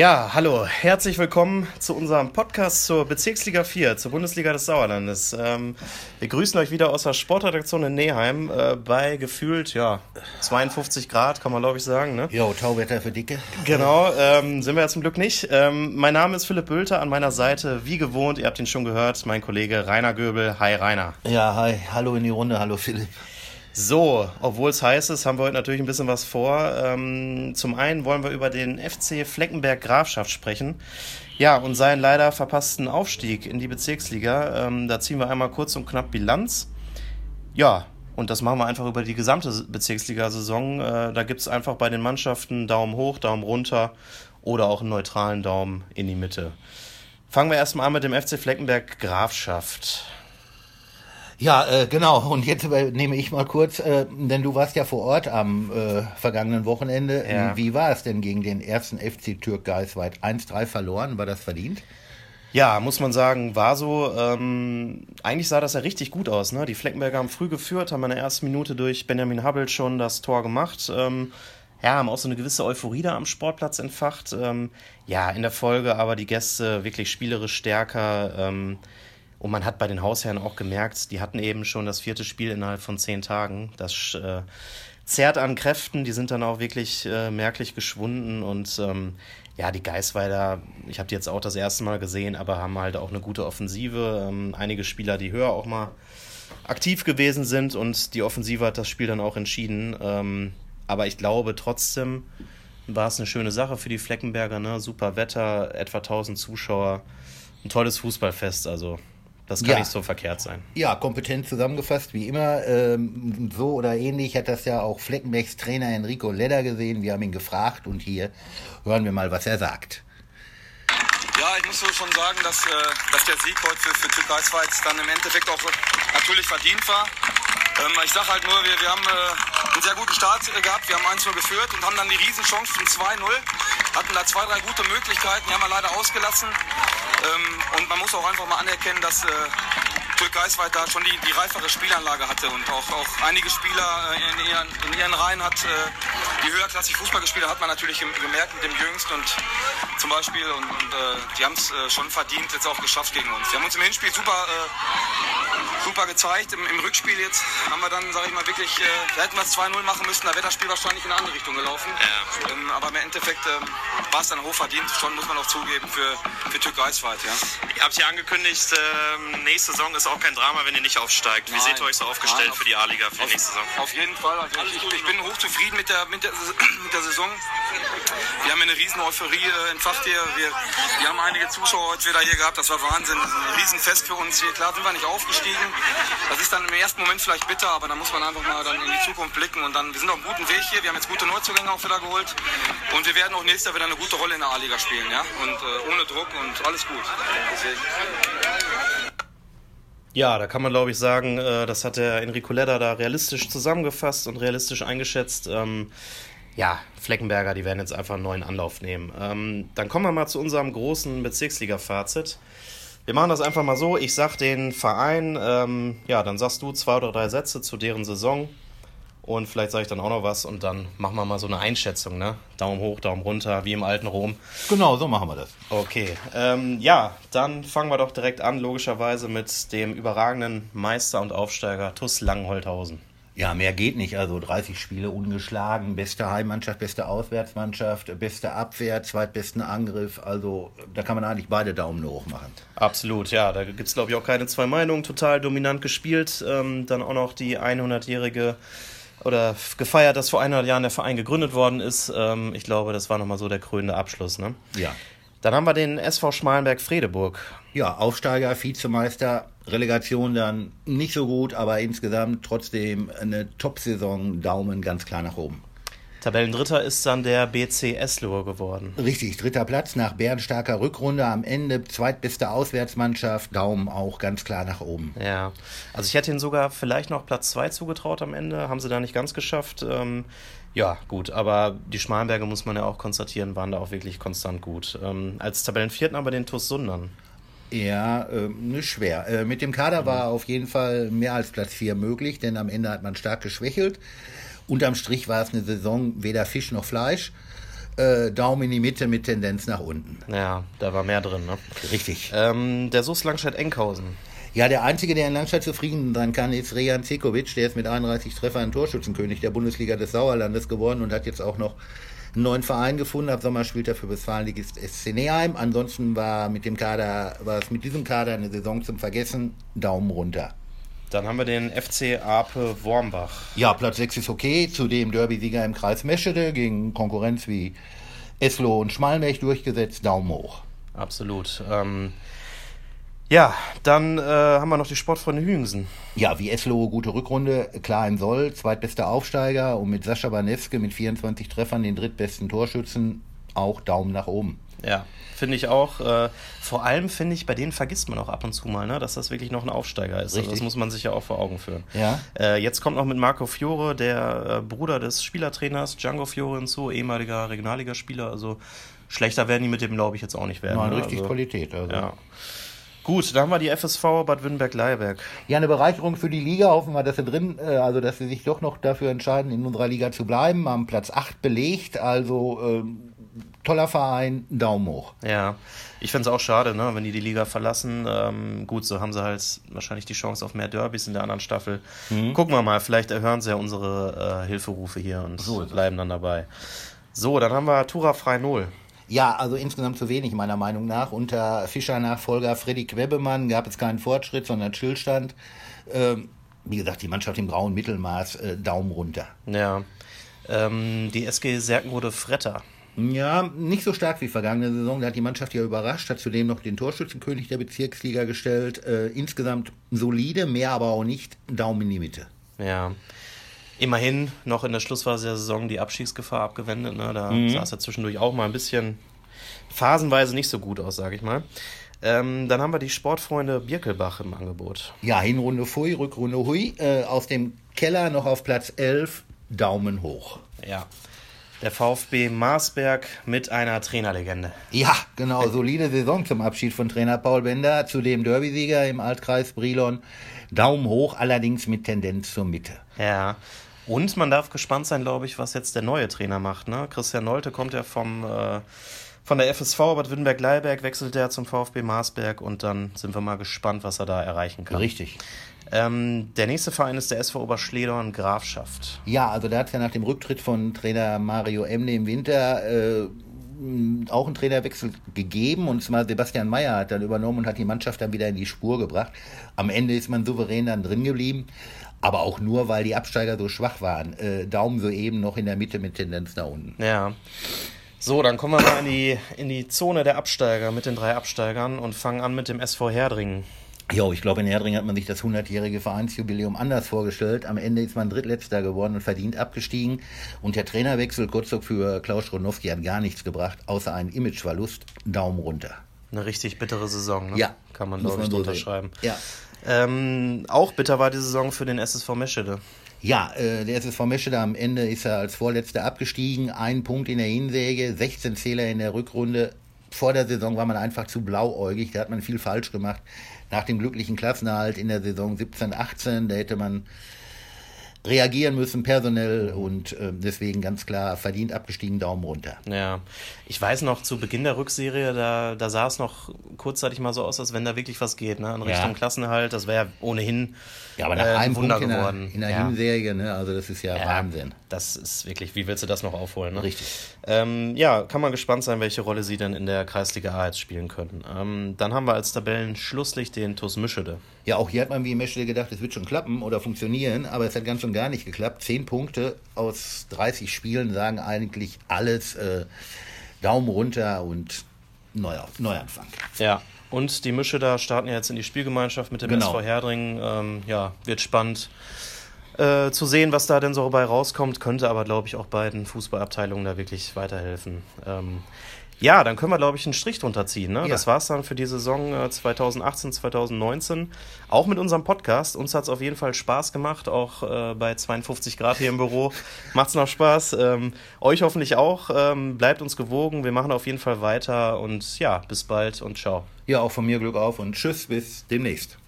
Ja, hallo, herzlich willkommen zu unserem Podcast zur Bezirksliga 4, zur Bundesliga des Sauerlandes. Ähm, wir grüßen euch wieder aus der Sportredaktion in Neheim äh, bei gefühlt ja 52 Grad, kann man glaube ich sagen. Ne? Jo, Tauwetter für Dicke. Genau, ähm, sind wir ja zum Glück nicht. Ähm, mein Name ist Philipp Bülter, an meiner Seite, wie gewohnt, ihr habt ihn schon gehört, mein Kollege Rainer Göbel. Hi Rainer. Ja, hi, hallo in die Runde, hallo Philipp. So, obwohl es heiß ist, haben wir heute natürlich ein bisschen was vor. Ähm, zum einen wollen wir über den FC Fleckenberg Grafschaft sprechen. Ja, und seinen leider verpassten Aufstieg in die Bezirksliga. Ähm, da ziehen wir einmal kurz und knapp Bilanz. Ja, und das machen wir einfach über die gesamte Bezirksliga-Saison. Äh, da gibt es einfach bei den Mannschaften Daumen hoch, Daumen runter oder auch einen neutralen Daumen in die Mitte. Fangen wir erstmal an mit dem FC Fleckenberg Grafschaft. Ja, äh, genau. Und jetzt nehme ich mal kurz, äh, denn du warst ja vor Ort am äh, vergangenen Wochenende. Ja. Wie war es denn gegen den ersten FC Türk Geisweit? 1-3 verloren, war das verdient? Ja, muss man sagen, war so. Ähm, eigentlich sah das ja richtig gut aus. Ne? Die Fleckenberger haben früh geführt, haben in der ersten Minute durch Benjamin Hubble schon das Tor gemacht. Ähm, ja, haben auch so eine gewisse Euphorie da am Sportplatz entfacht. Ähm, ja, in der Folge aber die Gäste wirklich spielerisch stärker. Ähm, und man hat bei den Hausherren auch gemerkt, die hatten eben schon das vierte Spiel innerhalb von zehn Tagen. Das äh, zerrt an Kräften, die sind dann auch wirklich äh, merklich geschwunden. Und ähm, ja, die Geisweiler, ich habe die jetzt auch das erste Mal gesehen, aber haben halt auch eine gute Offensive. Ähm, einige Spieler, die höher auch mal aktiv gewesen sind und die Offensive hat das Spiel dann auch entschieden. Ähm, aber ich glaube trotzdem war es eine schöne Sache für die Fleckenberger. Ne? Super Wetter, etwa 1000 Zuschauer, ein tolles Fußballfest. Also das kann ja. nicht so verkehrt sein. Ja, kompetent zusammengefasst, wie immer. Ähm, so oder ähnlich hat das ja auch Fleckenbergs Trainer Enrico Ledder gesehen. Wir haben ihn gefragt und hier hören wir mal, was er sagt. Ja, ich muss schon sagen, dass, äh, dass der Sieg heute für, für Türkei-Schweiz dann im Endeffekt auch natürlich verdient war. Ähm, ich sage halt nur, wir, wir haben äh, einen sehr guten Start äh, gehabt. Wir haben 1-0 geführt und haben dann die Riesenchance von 2-0. Hatten da zwei, drei gute Möglichkeiten, die haben wir leider ausgelassen. Ähm, und man muss auch einfach mal anerkennen, dass Türk Geisweit da schon die, die reifere Spielanlage hatte und auch, auch einige Spieler äh, in ihren, in ihren Reihen hat, äh, die höherklassig Fußball gespielt hat man natürlich gemerkt mit dem Jüngsten und zum Beispiel und, und äh, die haben es schon verdient, jetzt auch geschafft gegen uns. Die haben uns im Hinspiel super, super gezeigt. Im, Im, Rückspiel jetzt haben wir dann, sage ich mal, wirklich, da hätten wir es 2-0 machen müssen, da wäre das Spiel wahrscheinlich in eine andere Richtung gelaufen. Ja. Ähm, aber im Endeffekt ähm, war es dann hochverdient, schon muss man auch zugeben, für, für Türk Geisweit. Ja. Ihr habt ja angekündigt, ähm, nächste Saison ist auch kein Drama, wenn ihr nicht aufsteigt. Wie Nein. seht ihr euch so aufgestellt Nein, auf, für die A-Liga für die nächste Saison? Auf jeden Fall. Also ich, ich, bin hochzufrieden mit der, mit, der, mit der Saison. Wir haben eine riesen Euphorie äh, entfacht hier. Wir, wir haben einige Zuschauer heute wieder hier gehabt. Das war Wahnsinn. Ein Riesenfest für uns hier. Klar sind wir nicht aufgestiegen. Das ist dann im ersten Moment vielleicht bitter, aber da muss man einfach mal dann in die Zukunft blicken. Und dann, wir sind auf einem guten Weg hier. Wir haben jetzt gute Neuzugänge auch wieder geholt. Und wir werden auch nächstes Jahr wieder eine gute Rolle in der A-Liga spielen. Ja? Und äh, ohne Druck und alles gut. Deswegen. Ja, da kann man glaube ich sagen, äh, das hat der Enrico Ledder da realistisch zusammengefasst und realistisch eingeschätzt. Ähm, ja, Fleckenberger, die werden jetzt einfach einen neuen Anlauf nehmen. Ähm, dann kommen wir mal zu unserem großen Bezirksliga-Fazit. Wir machen das einfach mal so. Ich sag den Verein, ähm, ja, dann sagst du zwei oder drei Sätze zu deren Saison. Und vielleicht sage ich dann auch noch was und dann machen wir mal so eine Einschätzung, ne? Daumen hoch, Daumen runter, wie im alten Rom. Genau, so machen wir das. Okay. Ähm, ja, dann fangen wir doch direkt an, logischerweise mit dem überragenden Meister und Aufsteiger TuS Langenholthausen. Ja, mehr geht nicht. Also 30 Spiele ungeschlagen, beste Heimmannschaft, beste Auswärtsmannschaft, beste Abwehr, zweitbesten Angriff. Also da kann man eigentlich beide Daumen hoch machen. Absolut, ja. Da gibt es, glaube ich, auch keine zwei Meinungen. Total dominant gespielt. Ähm, dann auch noch die 100-jährige oder gefeiert, dass vor 100 Jahren der Verein gegründet worden ist. Ähm, ich glaube, das war nochmal so der krönende Abschluss. Ne? Ja. Dann haben wir den SV Schmalenberg-Fredeburg. Ja, Aufsteiger, Vizemeister, Relegation dann nicht so gut, aber insgesamt trotzdem eine Top-Saison, Daumen ganz klar nach oben. Tabellendritter ist dann der BC Eslohe geworden. Richtig, dritter Platz nach bärenstarker Rückrunde. Am Ende zweitbeste Auswärtsmannschaft. Daumen auch ganz klar nach oben. Ja, also ich hätte ihnen sogar vielleicht noch Platz zwei zugetraut am Ende. Haben sie da nicht ganz geschafft. Ähm, ja, gut, aber die Schmalenberger, muss man ja auch konstatieren, waren da auch wirklich konstant gut. Ähm, als Tabellenvierten aber den TuS Sundern. Ja, äh, nicht schwer. Äh, mit dem Kader war auf jeden Fall mehr als Platz 4 möglich, denn am Ende hat man stark geschwächelt. Unterm Strich war es eine Saison weder Fisch noch Fleisch. äh, Daumen in die Mitte mit Tendenz nach unten. Ja, da war mehr drin, ne? Richtig. Ähm, der SUS Langstedt-Enkhausen. Ja, der Einzige, der in Langstadt zufrieden sein kann, ist Rejan Zekovic. Der ist mit 31 Treffern Torschützenkönig der Bundesliga des Sauerlandes geworden und hat jetzt auch noch einen neuen Verein gefunden. Ab Sommer spielt er für Westfalenligist SC Neheim. Ansonsten war mit dem Kader, war es mit diesem Kader eine Saison zum Vergessen. Daumen runter. Dann haben wir den FC Ape Wormbach. Ja, Platz 6 ist okay. Zudem Derby-Sieger im Kreis Meschede gegen Konkurrenz wie Eslo und Schmalmech durchgesetzt. Daumen hoch. Absolut. Ähm, ja, dann äh, haben wir noch die Sportfreunde Hüngsen. Ja, wie Eslo, gute Rückrunde, klar im Soll, zweitbester Aufsteiger und mit Sascha Baneske mit 24 Treffern den drittbesten Torschützen auch Daumen nach oben. Ja, finde ich auch. Äh, vor allem finde ich, bei denen vergisst man auch ab und zu mal, ne, dass das wirklich noch ein Aufsteiger ist. Also das muss man sich ja auch vor Augen führen. Ja. Äh, jetzt kommt noch mit Marco Fiore, der äh, Bruder des Spielertrainers Django Fiore hinzu, ehemaliger Regionalligaspieler. Also schlechter werden die mit dem, glaube ich, jetzt auch nicht werden. Nein, ne? richtig also, Qualität. Also. Ja. Gut, dann haben wir die FSV Bad Württemberg-Leiberg. Ja, eine Bereicherung für die Liga. Hoffen wir, dass sie drin, äh, also dass sie sich doch noch dafür entscheiden, in unserer Liga zu bleiben. Am Platz 8 belegt. Also ähm, toller Verein, Daumen hoch. Ja, ich finde es auch schade, ne, wenn die die Liga verlassen. Ähm, gut, so haben sie halt wahrscheinlich die Chance auf mehr Derbys in der anderen Staffel. Mhm. Gucken wir mal, vielleicht erhören sie ja unsere äh, Hilferufe hier und so bleiben dann dabei. So, dann haben wir Tura Frei Null. Ja, also insgesamt zu wenig meiner Meinung nach. Unter Fischer-Nachfolger Freddy Quebemann gab es keinen Fortschritt, sondern Stillstand. Ähm, wie gesagt, die Mannschaft im grauen Mittelmaß, äh, Daumen runter. Ja. Ähm, die SG Serkenrode Fretter. Ja, nicht so stark wie vergangene Saison. Da hat die Mannschaft ja überrascht, hat zudem noch den Torschützenkönig der Bezirksliga gestellt. Äh, insgesamt solide, mehr aber auch nicht. Daumen in die Mitte. Ja. Immerhin noch in der Schlussphase der Saison die Abschießgefahr abgewendet. Ne? Da mhm. sah es ja zwischendurch auch mal ein bisschen phasenweise nicht so gut aus, sage ich mal. Ähm, dann haben wir die Sportfreunde Birkelbach im Angebot. Ja, Hinrunde Fui, Rückrunde Hui. Äh, aus dem Keller noch auf Platz 11. Daumen hoch. Ja. Der VfB Marsberg mit einer Trainerlegende. Ja, genau. Solide Saison zum Abschied von Trainer Paul Bender. Zudem Derbysieger im Altkreis Brilon. Daumen hoch, allerdings mit Tendenz zur Mitte. Ja. Und man darf gespannt sein, glaube ich, was jetzt der neue Trainer macht. Ne? Christian Nolte kommt ja vom, äh, von der FSV Bad Württemberg-Leiberg, wechselt er zum VfB Marsberg und dann sind wir mal gespannt, was er da erreichen kann. Richtig. Ähm, der nächste Verein ist der SV Oberschledorn Grafschaft. Ja, also da hat es ja nach dem Rücktritt von Trainer Mario Emne im Winter äh, auch einen Trainerwechsel gegeben und zwar Sebastian Mayer hat dann übernommen und hat die Mannschaft dann wieder in die Spur gebracht. Am Ende ist man souverän dann drin geblieben. Aber auch nur, weil die Absteiger so schwach waren. Äh, Daumen soeben noch in der Mitte mit Tendenz nach unten. Ja. So, dann kommen wir mal in die, in die Zone der Absteiger mit den drei Absteigern und fangen an mit dem SV Herdringen. Jo, ich glaube, in Herdringen hat man sich das 100-jährige Vereinsjubiläum anders vorgestellt. Am Ende ist man Drittletzter geworden und verdient abgestiegen. Und der Trainerwechsel Kurzog für Klaus Schronowski hat gar nichts gebracht, außer einen Imageverlust. Daumen runter. Eine richtig bittere Saison, ne? Ja. Kann man, glaube ich, so unterschreiben. Ja. Ähm, auch bitter war die Saison für den SSV Meschede. Ja, äh, der SSV Meschede am Ende ist er als Vorletzter abgestiegen. Ein Punkt in der Hinsäge, 16 Zähler in der Rückrunde. Vor der Saison war man einfach zu blauäugig, da hat man viel falsch gemacht. Nach dem glücklichen Klassenerhalt in der Saison 17, 18, da hätte man reagieren müssen, personell und äh, deswegen ganz klar verdient abgestiegen, Daumen runter. Ja, ich weiß noch, zu Beginn der Rückserie, da, da sah es noch kurzzeitig mal so aus, als wenn da wirklich was geht, ne? in Richtung ja. Klassenerhalt. Das wäre ja ohnehin ja, aber nach äh, einem Wunder Punkt in geworden. Der, in der ja. Hinserie, ne? also das ist ja, ja, Wahnsinn. Das ist wirklich, wie willst du das noch aufholen? Ne? Richtig. Ähm, ja, kann man gespannt sein, welche Rolle sie denn in der Kreisliga A jetzt spielen können. Ähm, dann haben wir als Tabellenschlusslicht den TuS Mischede. Ja, auch hier hat man wie Meschede gedacht, es wird schon klappen oder funktionieren, aber es hat ganz und gar nicht geklappt. Zehn Punkte aus 30 Spielen sagen eigentlich alles äh, Daumen runter und Neuer, Neuanfang. Ja, und die Mische da starten ja jetzt in die Spielgemeinschaft mit dem genau. SV Herdringen. Ähm, ja, wird spannend äh, zu sehen, was da denn so dabei rauskommt. Könnte aber, glaube ich, auch beiden Fußballabteilungen da wirklich weiterhelfen. Ähm, ja, dann können wir, glaube ich, einen Strich drunter ziehen. Ne? Ja. Das es dann für die Saison äh, 2018, 2019. Auch mit unserem Podcast. Uns hat es auf jeden Fall Spaß gemacht, auch äh, bei 52 Grad hier im Büro. Macht es noch Spaß. Ähm, euch hoffentlich auch. Ähm, bleibt uns gewogen. Wir machen auf jeden Fall weiter. Und ja, bis bald und ciao. Ja, auch von mir Glück auf und tschüss, bis demnächst.